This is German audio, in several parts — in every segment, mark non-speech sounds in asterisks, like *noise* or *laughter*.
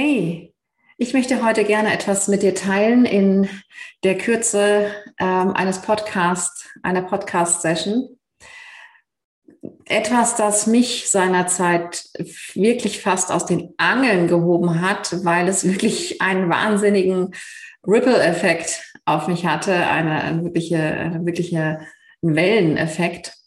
Hey, ich möchte heute gerne etwas mit dir teilen in der Kürze ähm, eines Podcasts, einer Podcast-Session. Etwas, das mich seinerzeit wirklich fast aus den Angeln gehoben hat, weil es wirklich einen wahnsinnigen Ripple-Effekt auf mich hatte, eine, eine wirkliche, eine wirkliche Welleneffekt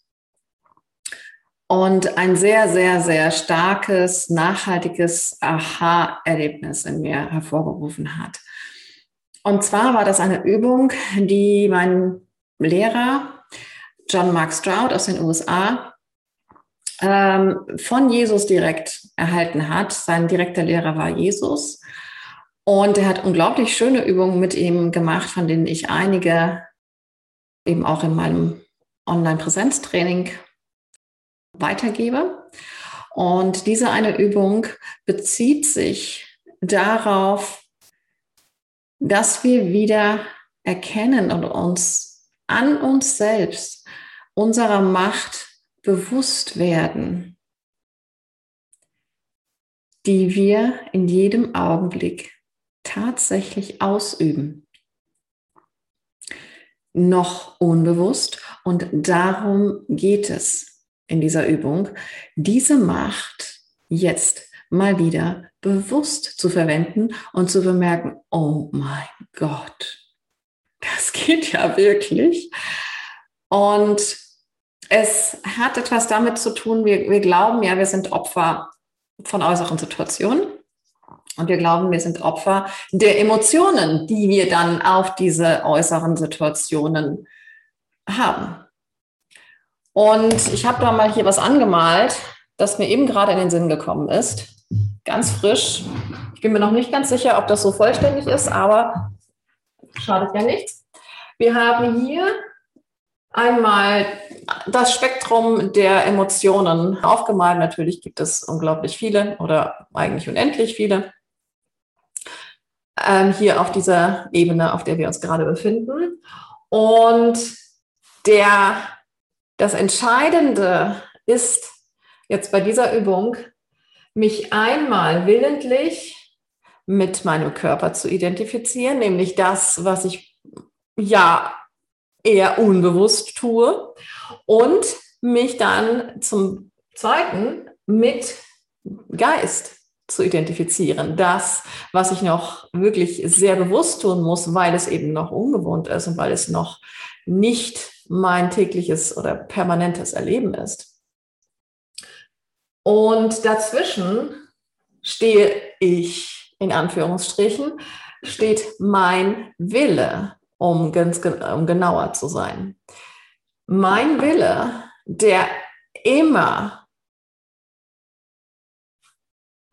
und ein sehr, sehr, sehr starkes, nachhaltiges Aha-Erlebnis in mir hervorgerufen hat. Und zwar war das eine Übung, die mein Lehrer John Mark Stroud aus den USA ähm, von Jesus direkt erhalten hat. Sein direkter Lehrer war Jesus. Und er hat unglaublich schöne Übungen mit ihm gemacht, von denen ich einige eben auch in meinem Online-Präsenztraining weitergebe. Und diese eine Übung bezieht sich darauf, dass wir wieder erkennen und uns an uns selbst unserer Macht bewusst werden, die wir in jedem Augenblick tatsächlich ausüben. Noch unbewusst und darum geht es in dieser Übung, diese Macht jetzt mal wieder bewusst zu verwenden und zu bemerken, oh mein Gott, das geht ja wirklich. Und es hat etwas damit zu tun, wir, wir glauben ja, wir sind Opfer von äußeren Situationen. Und wir glauben, wir sind Opfer der Emotionen, die wir dann auf diese äußeren Situationen haben. Und ich habe da mal hier was angemalt, das mir eben gerade in den Sinn gekommen ist. Ganz frisch. Ich bin mir noch nicht ganz sicher, ob das so vollständig ist, aber schadet ja nichts. Wir haben hier einmal das Spektrum der Emotionen aufgemalt. Natürlich gibt es unglaublich viele oder eigentlich unendlich viele. Ähm, hier auf dieser Ebene, auf der wir uns gerade befinden. Und der das Entscheidende ist jetzt bei dieser Übung, mich einmal willentlich mit meinem Körper zu identifizieren, nämlich das, was ich ja eher unbewusst tue und mich dann zum Zweiten mit Geist zu identifizieren. Das, was ich noch wirklich sehr bewusst tun muss, weil es eben noch ungewohnt ist und weil es noch nicht mein tägliches oder permanentes Erleben ist. Und dazwischen stehe ich, in Anführungsstrichen, steht mein Wille, um, ganz, um genauer zu sein. Mein Wille, der immer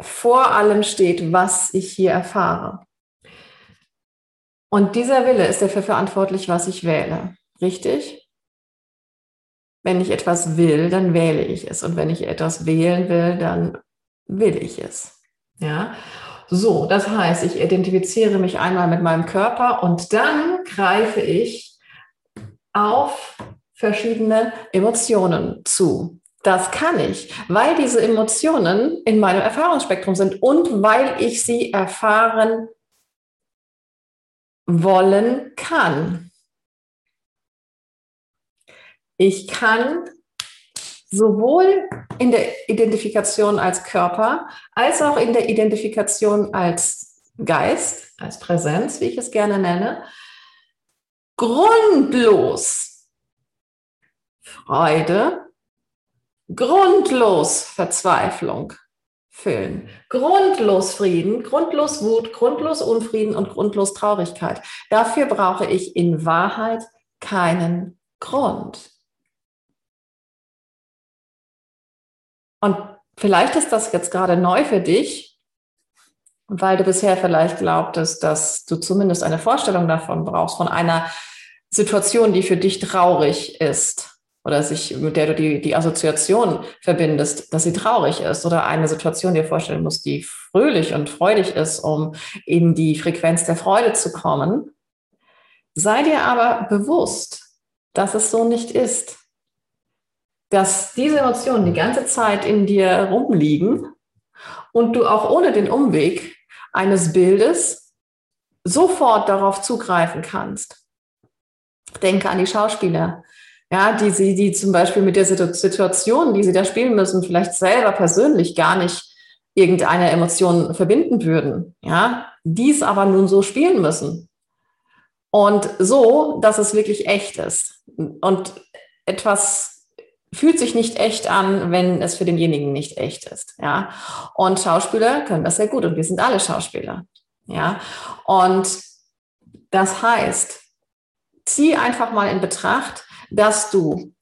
vor allem steht, was ich hier erfahre. Und dieser Wille ist dafür verantwortlich, was ich wähle. Richtig? Wenn ich etwas will, dann wähle ich es. Und wenn ich etwas wählen will, dann will ich es. Ja. So, das heißt, ich identifiziere mich einmal mit meinem Körper und dann greife ich auf verschiedene Emotionen zu. Das kann ich, weil diese Emotionen in meinem Erfahrungsspektrum sind und weil ich sie erfahren wollen kann. Ich kann sowohl in der Identifikation als Körper als auch in der Identifikation als Geist, als Präsenz, wie ich es gerne nenne, grundlos Freude, grundlos Verzweiflung fühlen, grundlos Frieden, grundlos Wut, grundlos Unfrieden und grundlos Traurigkeit. Dafür brauche ich in Wahrheit keinen Grund. Und vielleicht ist das jetzt gerade neu für dich, weil du bisher vielleicht glaubtest, dass du zumindest eine Vorstellung davon brauchst, von einer Situation, die für dich traurig ist oder sich, mit der du die, die Assoziation verbindest, dass sie traurig ist oder eine Situation dir vorstellen musst, die fröhlich und freudig ist, um in die Frequenz der Freude zu kommen. Sei dir aber bewusst, dass es so nicht ist dass diese Emotionen die ganze Zeit in dir rumliegen und du auch ohne den Umweg eines Bildes sofort darauf zugreifen kannst. Denke an die Schauspieler, ja, die sie, die zum Beispiel mit der Situation, die sie da spielen müssen, vielleicht selber persönlich gar nicht irgendeine Emotion verbinden würden, ja, dies aber nun so spielen müssen. Und so, dass es wirklich echt ist. Und etwas fühlt sich nicht echt an, wenn es für denjenigen nicht echt ist, ja. Und Schauspieler können das sehr gut und wir sind alle Schauspieler, ja. Und das heißt, zieh einfach mal in Betracht, dass du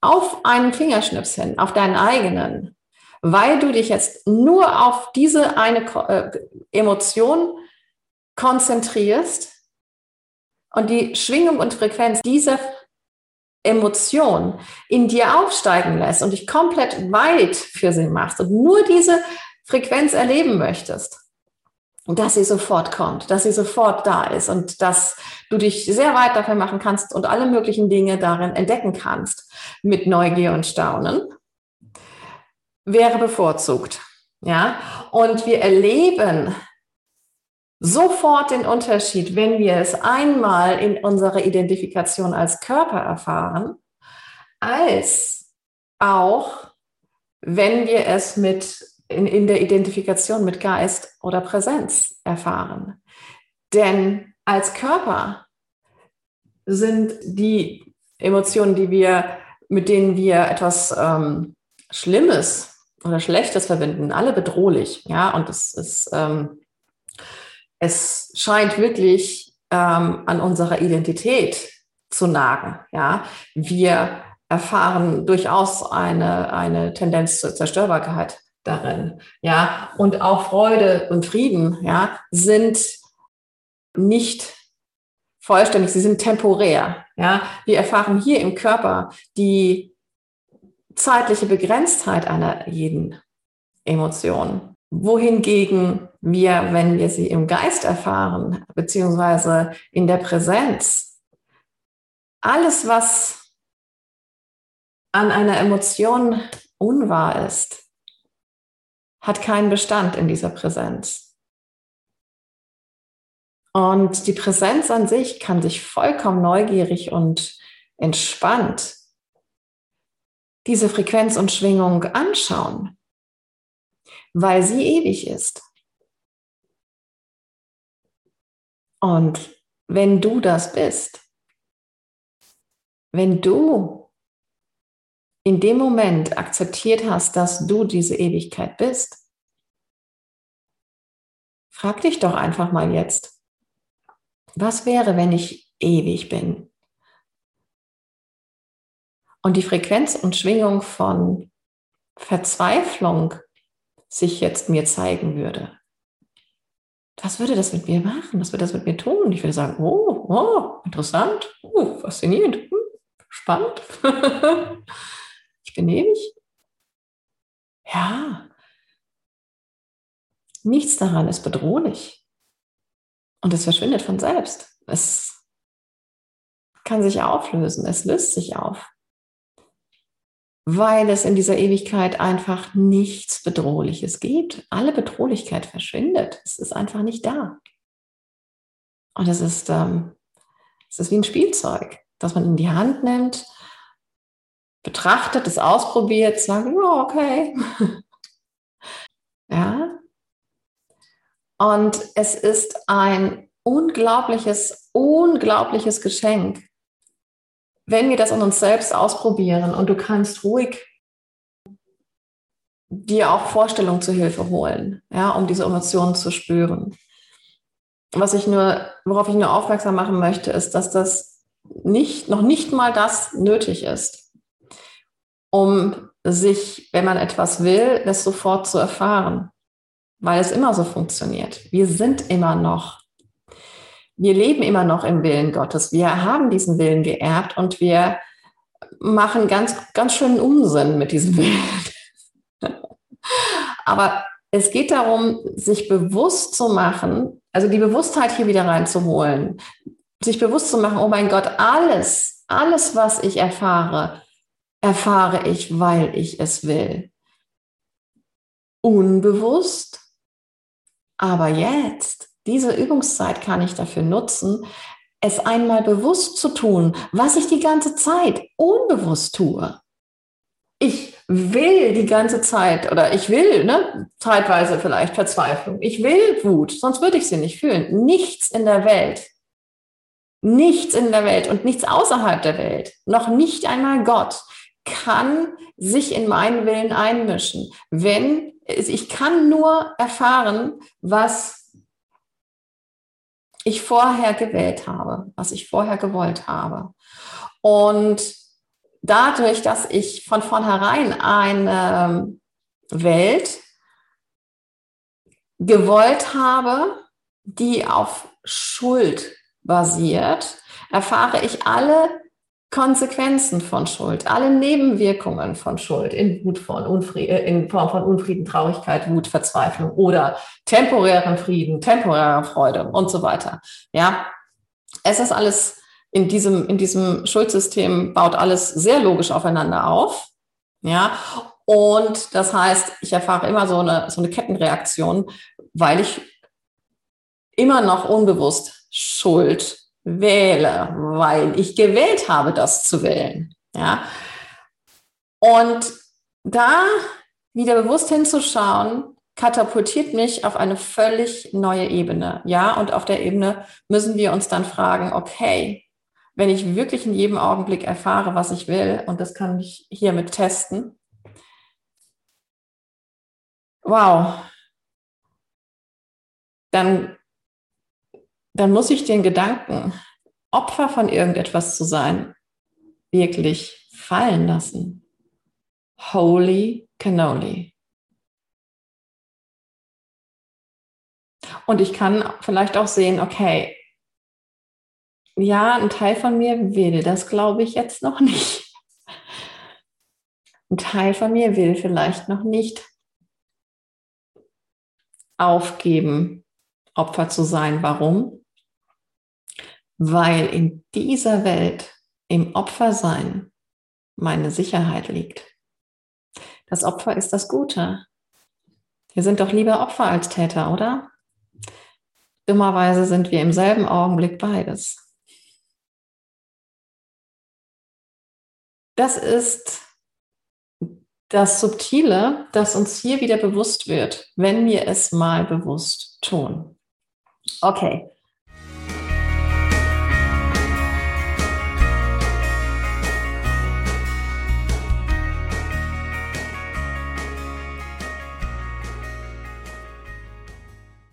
auf einen Fingerschnips hin, auf deinen eigenen, weil du dich jetzt nur auf diese eine äh, Emotion konzentrierst und die Schwingung und Frequenz dieser Emotion in dir aufsteigen lässt und dich komplett weit für sie machst und nur diese Frequenz erleben möchtest, dass sie sofort kommt, dass sie sofort da ist und dass du dich sehr weit dafür machen kannst und alle möglichen Dinge darin entdecken kannst mit Neugier und Staunen, wäre bevorzugt. Ja, und wir erleben sofort den Unterschied, wenn wir es einmal in unserer Identifikation als Körper erfahren, als auch wenn wir es mit in, in der Identifikation mit Geist oder Präsenz erfahren. Denn als Körper sind die Emotionen, die wir, mit denen wir etwas ähm, Schlimmes oder Schlechtes verbinden, alle bedrohlich. Ja, und es ist, ähm, es scheint wirklich ähm, an unserer Identität zu nagen. Ja, wir erfahren durchaus eine, eine Tendenz zur Zerstörbarkeit darin. Ja, und auch Freude und Frieden, ja, sind nicht vollständig, sie sind temporär. Ja, wir erfahren hier im Körper die zeitliche Begrenztheit einer jeden Emotion. Wohingegen wir, wenn wir sie im Geist erfahren, beziehungsweise in der Präsenz, alles, was an einer Emotion unwahr ist, hat keinen Bestand in dieser Präsenz. Und die Präsenz an sich kann sich vollkommen neugierig und entspannt diese Frequenz und Schwingung anschauen, weil sie ewig ist. Und wenn du das bist, wenn du in dem Moment akzeptiert hast, dass du diese Ewigkeit bist, frag dich doch einfach mal jetzt, was wäre, wenn ich ewig bin? Und die Frequenz und Schwingung von Verzweiflung sich jetzt mir zeigen würde. Was würde das mit mir machen? Was würde das mit mir tun? Ich würde sagen, oh, oh interessant, oh, faszinierend, hm, spannend. *laughs* ich bin ewig. Ja. Nichts daran ist bedrohlich. Und es verschwindet von selbst. Es kann sich auflösen. Es löst sich auf. Weil es in dieser Ewigkeit einfach nichts Bedrohliches gibt. Alle Bedrohlichkeit verschwindet. Es ist einfach nicht da. Und es ist, ähm, es ist wie ein Spielzeug, das man in die Hand nimmt betrachtet, es ausprobiert, sagt, oh, okay. *laughs* ja. Und es ist ein unglaubliches, unglaubliches Geschenk, wenn wir das an uns selbst ausprobieren und du kannst ruhig dir auch Vorstellungen zur Hilfe holen, ja, um diese Emotionen zu spüren. Was ich nur, worauf ich nur aufmerksam machen möchte, ist, dass das nicht, noch nicht mal das nötig ist um sich, wenn man etwas will, das sofort zu erfahren, weil es immer so funktioniert. Wir sind immer noch, wir leben immer noch im Willen Gottes. Wir haben diesen Willen geerbt und wir machen ganz, ganz schönen Unsinn mit diesem *laughs* Willen. Aber es geht darum, sich bewusst zu machen, also die Bewusstheit hier wieder reinzuholen, sich bewusst zu machen, oh mein Gott, alles, alles, was ich erfahre, erfahre ich, weil ich es will. Unbewusst Aber jetzt, diese Übungszeit kann ich dafür nutzen, es einmal bewusst zu tun, was ich die ganze Zeit unbewusst tue. Ich will die ganze Zeit oder ich will, ne, zeitweise vielleicht Verzweiflung. Ich will Wut, sonst würde ich sie nicht fühlen. Nichts in der Welt, nichts in der Welt und nichts außerhalb der Welt, noch nicht einmal Gott, kann sich in meinen Willen einmischen. Wenn ich kann nur erfahren, was ich vorher gewählt habe, was ich vorher gewollt habe. Und dadurch, dass ich von vornherein eine Welt gewollt habe, die auf Schuld basiert, erfahre ich alle Konsequenzen von Schuld, alle Nebenwirkungen von Schuld in Wut von Unfrieden, äh, in Form von Unfrieden, Traurigkeit, Wut, Verzweiflung oder temporären Frieden, temporärer Freude und so weiter. Ja, es ist alles in diesem, in diesem Schuldsystem baut alles sehr logisch aufeinander auf. Ja, und das heißt, ich erfahre immer so eine, so eine Kettenreaktion, weil ich immer noch unbewusst Schuld wähle, weil ich gewählt habe, das zu wählen. Ja? Und da wieder bewusst hinzuschauen, katapultiert mich auf eine völlig neue Ebene. Ja, und auf der Ebene müssen wir uns dann fragen, okay, wenn ich wirklich in jedem Augenblick erfahre, was ich will, und das kann ich hiermit testen, wow, dann dann muss ich den Gedanken, Opfer von irgendetwas zu sein, wirklich fallen lassen. Holy cannoli. Und ich kann vielleicht auch sehen, okay, ja, ein Teil von mir will das, glaube ich, jetzt noch nicht. *laughs* Ein Teil von mir will vielleicht noch nicht aufgeben, Opfer zu sein. Warum? Weil in dieser Welt im Opfersein meine Sicherheit liegt. Das Opfer ist das Gute. Wir sind doch lieber Opfer als Täter, oder? Dummerweise sind wir im selben Augenblick beides. Das ist das Subtile, das uns hier wieder bewusst wird, wenn wir es mal bewusst tun. Okay,